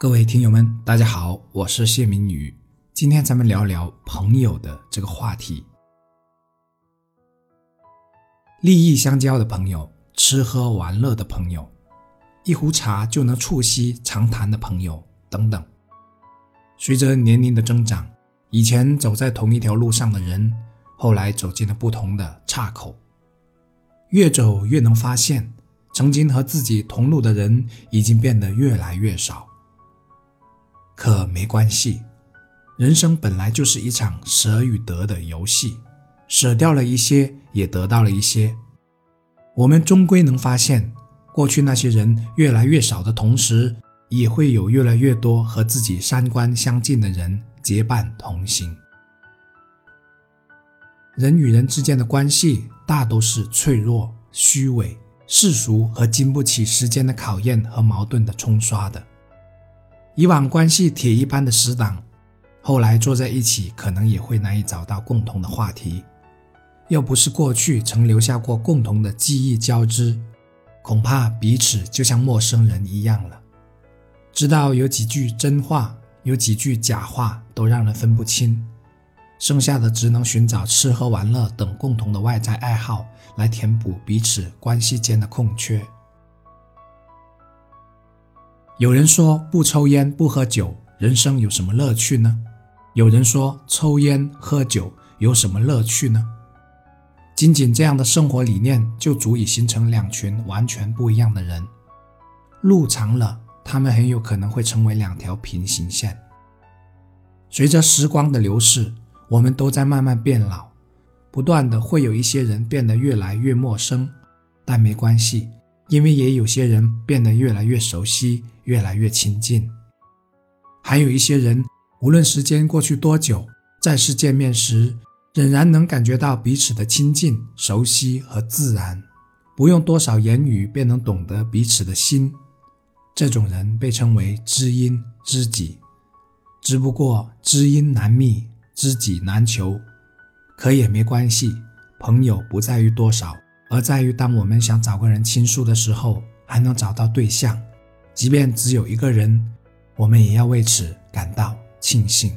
各位听友们，大家好，我是谢明宇。今天咱们聊聊朋友的这个话题。利益相交的朋友，吃喝玩乐的朋友，一壶茶就能促膝长谈的朋友等等。随着年龄的增长，以前走在同一条路上的人，后来走进了不同的岔口。越走越能发现，曾经和自己同路的人已经变得越来越少。没关系，人生本来就是一场舍与得的游戏，舍掉了一些，也得到了一些。我们终归能发现，过去那些人越来越少的同时，也会有越来越多和自己三观相近的人结伴同行。人与人之间的关系大都是脆弱、虚伪、世俗和经不起时间的考验和矛盾的冲刷的。以往关系铁一般的死党，后来坐在一起，可能也会难以找到共同的话题。要不是过去曾留下过共同的记忆交织，恐怕彼此就像陌生人一样了。知道有几句真话，有几句假话，都让人分不清。剩下的只能寻找吃喝玩乐等共同的外在爱好，来填补彼此关系间的空缺。有人说不抽烟不喝酒，人生有什么乐趣呢？有人说抽烟喝酒有什么乐趣呢？仅仅这样的生活理念就足以形成两群完全不一样的人。路长了，他们很有可能会成为两条平行线。随着时光的流逝，我们都在慢慢变老，不断的会有一些人变得越来越陌生，但没关系。因为也有些人变得越来越熟悉，越来越亲近，还有一些人，无论时间过去多久，再次见面时，仍然能感觉到彼此的亲近、熟悉和自然，不用多少言语便能懂得彼此的心。这种人被称为知音知己。只不过知音难觅，知己难求，可也没关系，朋友不在于多少。而在于，当我们想找个人倾诉的时候，还能找到对象，即便只有一个人，我们也要为此感到庆幸。